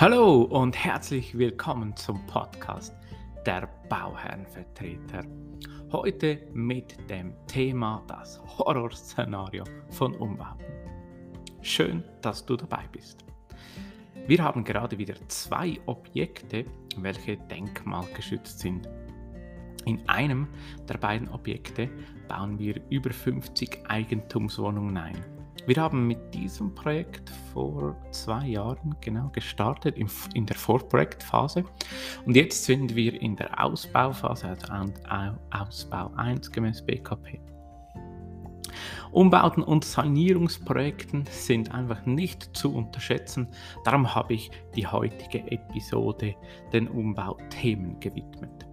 Hallo und herzlich willkommen zum Podcast der Bauherrenvertreter. Heute mit dem Thema das Horrorszenario von Umbauten. Schön, dass du dabei bist. Wir haben gerade wieder zwei Objekte, welche denkmalgeschützt sind. In einem der beiden Objekte bauen wir über 50 Eigentumswohnungen ein. Wir haben mit diesem Projekt vor zwei Jahren genau gestartet, in, der Vorprojektphase. Und jetzt sind wir in der Ausbauphase, also Ausbau 1 gemäß BKP. Umbauten und Sanierungsprojekten sind einfach nicht zu unterschätzen. Darum habe ich die heutige Episode den Umbauthemen gewidmet.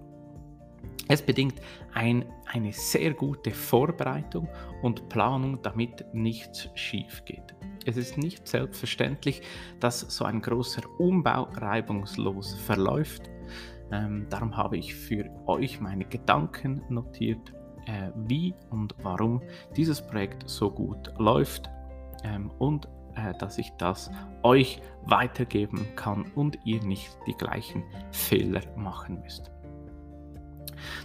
Es bedingt ein, eine sehr gute Vorbereitung und Planung, damit nichts schief geht. Es ist nicht selbstverständlich, dass so ein großer Umbau reibungslos verläuft. Ähm, darum habe ich für euch meine Gedanken notiert, äh, wie und warum dieses Projekt so gut läuft ähm, und äh, dass ich das euch weitergeben kann und ihr nicht die gleichen Fehler machen müsst.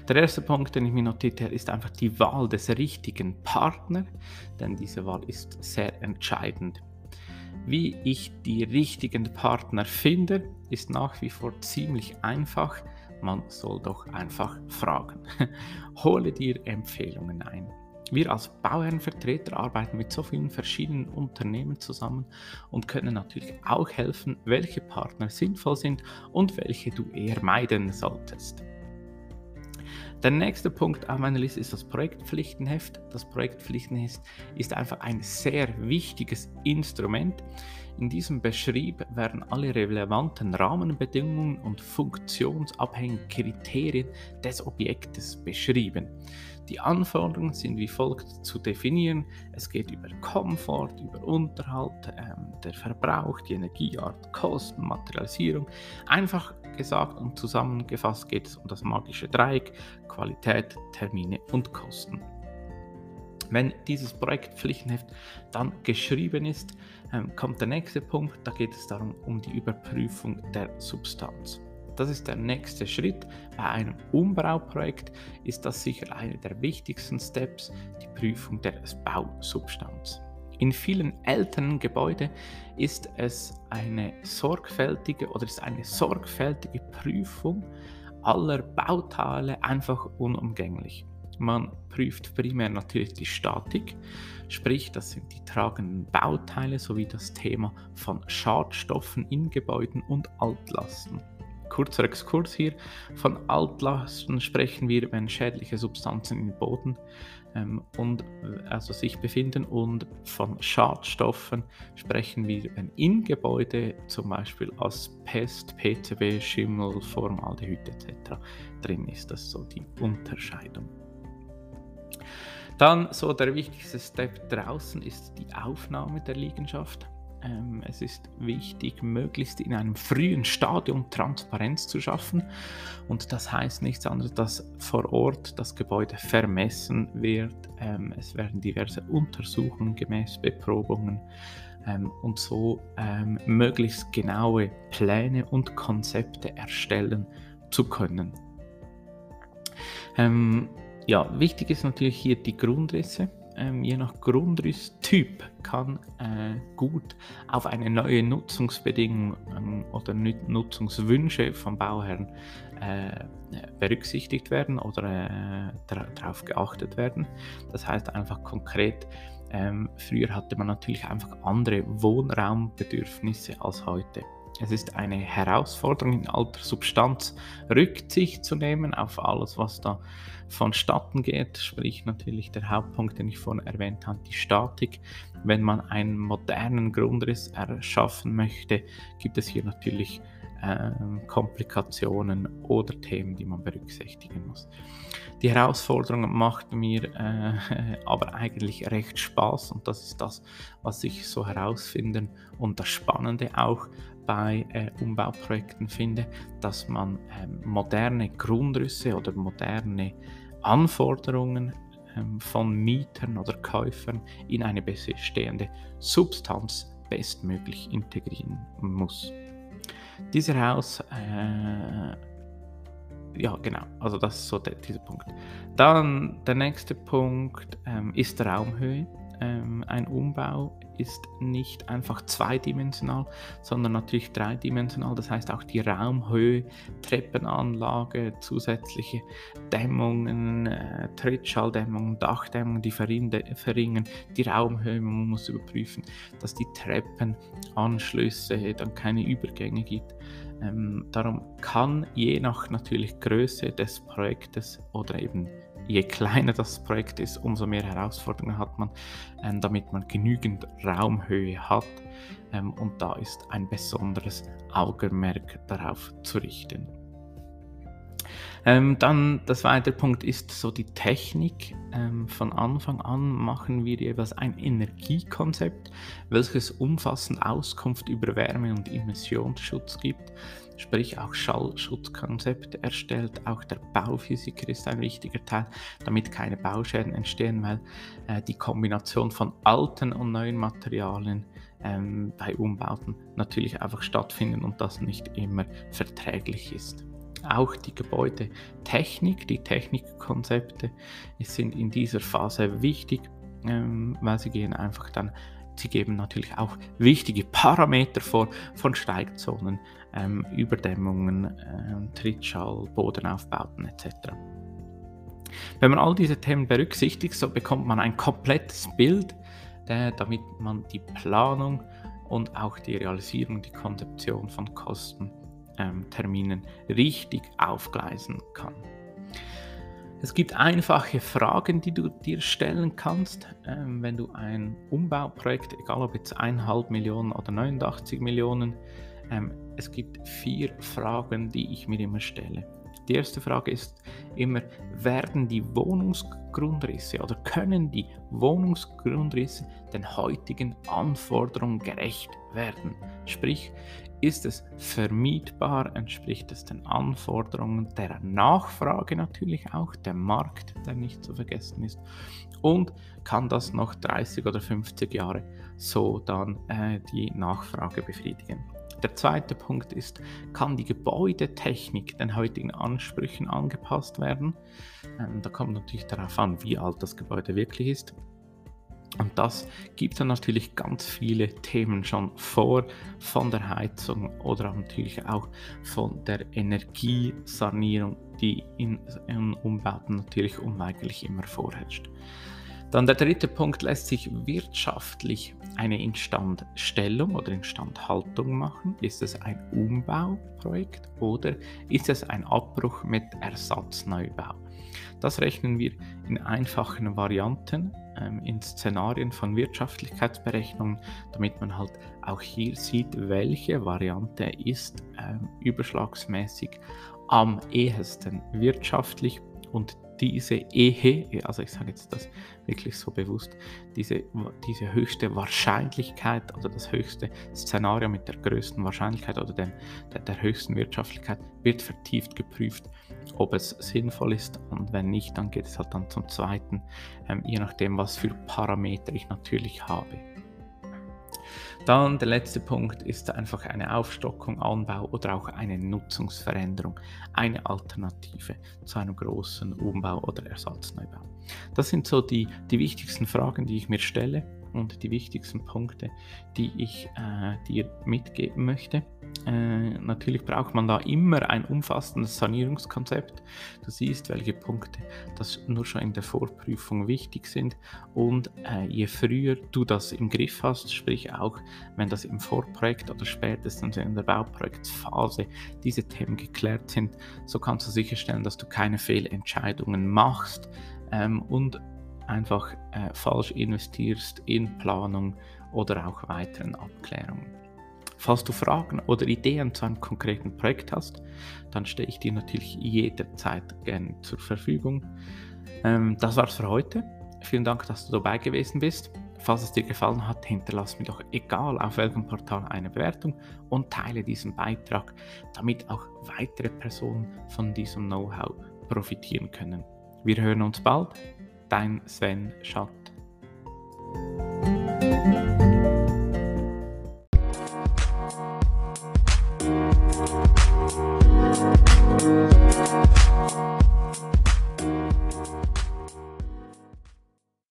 Der erste Punkt, den ich mir notiert habe, ist einfach die Wahl des richtigen Partners, denn diese Wahl ist sehr entscheidend. Wie ich die richtigen Partner finde, ist nach wie vor ziemlich einfach. Man soll doch einfach fragen. Hole dir Empfehlungen ein. Wir als Bauherrenvertreter arbeiten mit so vielen verschiedenen Unternehmen zusammen und können natürlich auch helfen, welche Partner sinnvoll sind und welche du eher meiden solltest. Der nächste Punkt auf meiner Liste ist das Projektpflichtenheft. Das Projektpflichtenheft ist einfach ein sehr wichtiges Instrument. In diesem Beschrieb werden alle relevanten Rahmenbedingungen und funktionsabhängigen Kriterien des Objektes beschrieben. Die Anforderungen sind wie folgt zu definieren. Es geht über Komfort, über Unterhalt, ähm, der Verbrauch, die Energieart, Kosten, Materialisierung. Einfach gesagt und zusammengefasst geht es um das magische Dreieck, Qualität, Termine und Kosten. Wenn dieses Projektpflichtenheft dann geschrieben ist, ähm, kommt der nächste Punkt, da geht es darum um die Überprüfung der Substanz. Das ist der nächste Schritt. Bei einem Umbauprojekt ist das sicher einer der wichtigsten Steps, die Prüfung der Bausubstanz. In vielen älteren Gebäuden ist es eine sorgfältige oder ist eine sorgfältige Prüfung aller Bauteile einfach unumgänglich. Man prüft primär natürlich die Statik, sprich das sind die tragenden Bauteile sowie das Thema von Schadstoffen in Gebäuden und Altlasten. Kurzer Exkurs hier. Von Altlasten sprechen wir, wenn schädliche Substanzen im Boden ähm, und, äh, also sich befinden und von Schadstoffen sprechen wir, wenn in Gebäude zum Beispiel Asbest, PCB, Schimmel, Formaldehyd etc. drin ist. Das ist so die Unterscheidung. Dann so der wichtigste Step draußen ist die Aufnahme der Liegenschaft. Ähm, es ist wichtig, möglichst in einem frühen Stadium Transparenz zu schaffen. Und das heißt nichts anderes, dass vor Ort das Gebäude vermessen wird. Ähm, es werden diverse Untersuchungen gemäß Beprobungen ähm, und so ähm, möglichst genaue Pläne und Konzepte erstellen zu können. Ähm, ja, wichtig ist natürlich hier die Grundrisse ähm, je nach Grundrisstyp kann äh, gut auf eine neue Nutzungsbedingung ähm, oder Nutzungswünsche vom Bauherrn äh, berücksichtigt werden oder äh, darauf geachtet werden. Das heißt einfach konkret, ähm, früher hatte man natürlich einfach andere Wohnraumbedürfnisse als heute. Es ist eine Herausforderung in alter Substanz Rücksicht zu nehmen auf alles, was da vonstatten geht, sprich natürlich der Hauptpunkt, den ich vorhin erwähnt habe, die Statik. Wenn man einen modernen Grundriss erschaffen möchte, gibt es hier natürlich äh, Komplikationen oder Themen, die man berücksichtigen muss. Die Herausforderung macht mir äh, aber eigentlich recht Spaß und das ist das, was ich so herausfinden und das Spannende auch bei äh, Umbauprojekten finde, dass man äh, moderne Grundrisse oder moderne Anforderungen ähm, von Mietern oder Käufern in eine bestehende Substanz bestmöglich integrieren muss. Dieses Haus, äh, ja genau, also das ist so der, dieser Punkt. Dann der nächste Punkt ähm, ist Raumhöhe. Ähm, ein Umbau ist nicht einfach zweidimensional, sondern natürlich dreidimensional. Das heißt auch die Raumhöhe, Treppenanlage, zusätzliche Dämmungen, äh, Trittschalldämmungen, Dachdämmungen, die verringern die Raumhöhe. Man muss überprüfen, dass die Treppenanschlüsse dann keine Übergänge gibt. Ähm, darum kann je nach natürlich Größe des Projektes oder eben je kleiner das Projekt ist, umso mehr Herausforderungen hat man, ähm, damit man genügend Raumhöhe hat. Ähm, und da ist ein besonderes Augenmerk darauf zu richten. Ähm, dann der zweite Punkt ist so die Technik. Ähm, von Anfang an machen wir jeweils ein Energiekonzept, welches umfassend Auskunft über Wärme- und Emissionsschutz gibt sprich auch Schallschutzkonzepte erstellt. Auch der Bauphysiker ist ein wichtiger Teil, damit keine Bauschäden entstehen, weil äh, die Kombination von alten und neuen Materialien ähm, bei Umbauten natürlich einfach stattfinden und das nicht immer verträglich ist. Auch die Gebäudetechnik, die Technikkonzepte sind in dieser Phase wichtig, ähm, weil sie gehen einfach dann Sie geben natürlich auch wichtige Parameter vor von Steigzonen, ähm, Überdämmungen, äh, Trittschall, Bodenaufbauten etc. Wenn man all diese Themen berücksichtigt, so bekommt man ein komplettes Bild, äh, damit man die Planung und auch die Realisierung, die Konzeption von Kostenterminen ähm, richtig aufgleisen kann. Es gibt einfache Fragen, die du dir stellen kannst, ähm, wenn du ein Umbauprojekt, egal ob jetzt 1,5 Millionen oder 89 Millionen, ähm, es gibt vier Fragen, die ich mir immer stelle. Die erste Frage ist immer, werden die Wohnungsgrundrisse oder können die Wohnungsgrundrisse den heutigen Anforderungen gerecht werden? Sprich, ist es vermietbar? Entspricht es den Anforderungen der Nachfrage natürlich auch, der Markt, der nicht zu vergessen ist? Und kann das noch 30 oder 50 Jahre so dann äh, die Nachfrage befriedigen? Der zweite Punkt ist, kann die Gebäudetechnik den heutigen Ansprüchen angepasst werden? Ähm, da kommt natürlich darauf an, wie alt das Gebäude wirklich ist. Und das gibt dann natürlich ganz viele Themen schon vor, von der Heizung oder natürlich auch von der Energiesanierung, die in, in Umbauten natürlich unweigerlich immer vorherrscht. Dann der dritte Punkt lässt sich wirtschaftlich eine Instandstellung oder Instandhaltung machen. Ist es ein Umbauprojekt oder ist es ein Abbruch mit Ersatzneubau? Das rechnen wir in einfachen Varianten, ähm, in Szenarien von Wirtschaftlichkeitsberechnungen, damit man halt auch hier sieht, welche Variante ist ähm, überschlagsmäßig am ehesten wirtschaftlich und diese Ehe, also ich sage jetzt das wirklich so bewusst, diese, diese höchste Wahrscheinlichkeit oder das höchste Szenario mit der größten Wahrscheinlichkeit oder dem, der, der höchsten Wirtschaftlichkeit wird vertieft geprüft, ob es sinnvoll ist und wenn nicht, dann geht es halt dann zum zweiten, ähm, je nachdem, was für Parameter ich natürlich habe. Dann der letzte Punkt ist einfach eine Aufstockung, Anbau oder auch eine Nutzungsveränderung, eine Alternative zu einem großen Umbau oder Ersatzneubau. Das sind so die, die wichtigsten Fragen, die ich mir stelle und die wichtigsten Punkte, die ich äh, dir mitgeben möchte. Äh, natürlich braucht man da immer ein umfassendes Sanierungskonzept. Du siehst, welche Punkte das nur schon in der Vorprüfung wichtig sind. Und äh, je früher du das im Griff hast, sprich auch wenn das im Vorprojekt oder spätestens in der Bauprojektsphase diese Themen geklärt sind, so kannst du sicherstellen, dass du keine Fehlentscheidungen machst ähm, und einfach äh, falsch investierst in Planung oder auch weiteren Abklärungen. Falls du Fragen oder Ideen zu einem konkreten Projekt hast, dann stehe ich dir natürlich jederzeit gerne zur Verfügung. Ähm, das war's für heute. Vielen Dank, dass du dabei gewesen bist. Falls es dir gefallen hat, hinterlass mir doch egal auf welchem Portal eine Bewertung und teile diesen Beitrag, damit auch weitere Personen von diesem Know-how profitieren können. Wir hören uns bald. Dein Sven Schatt.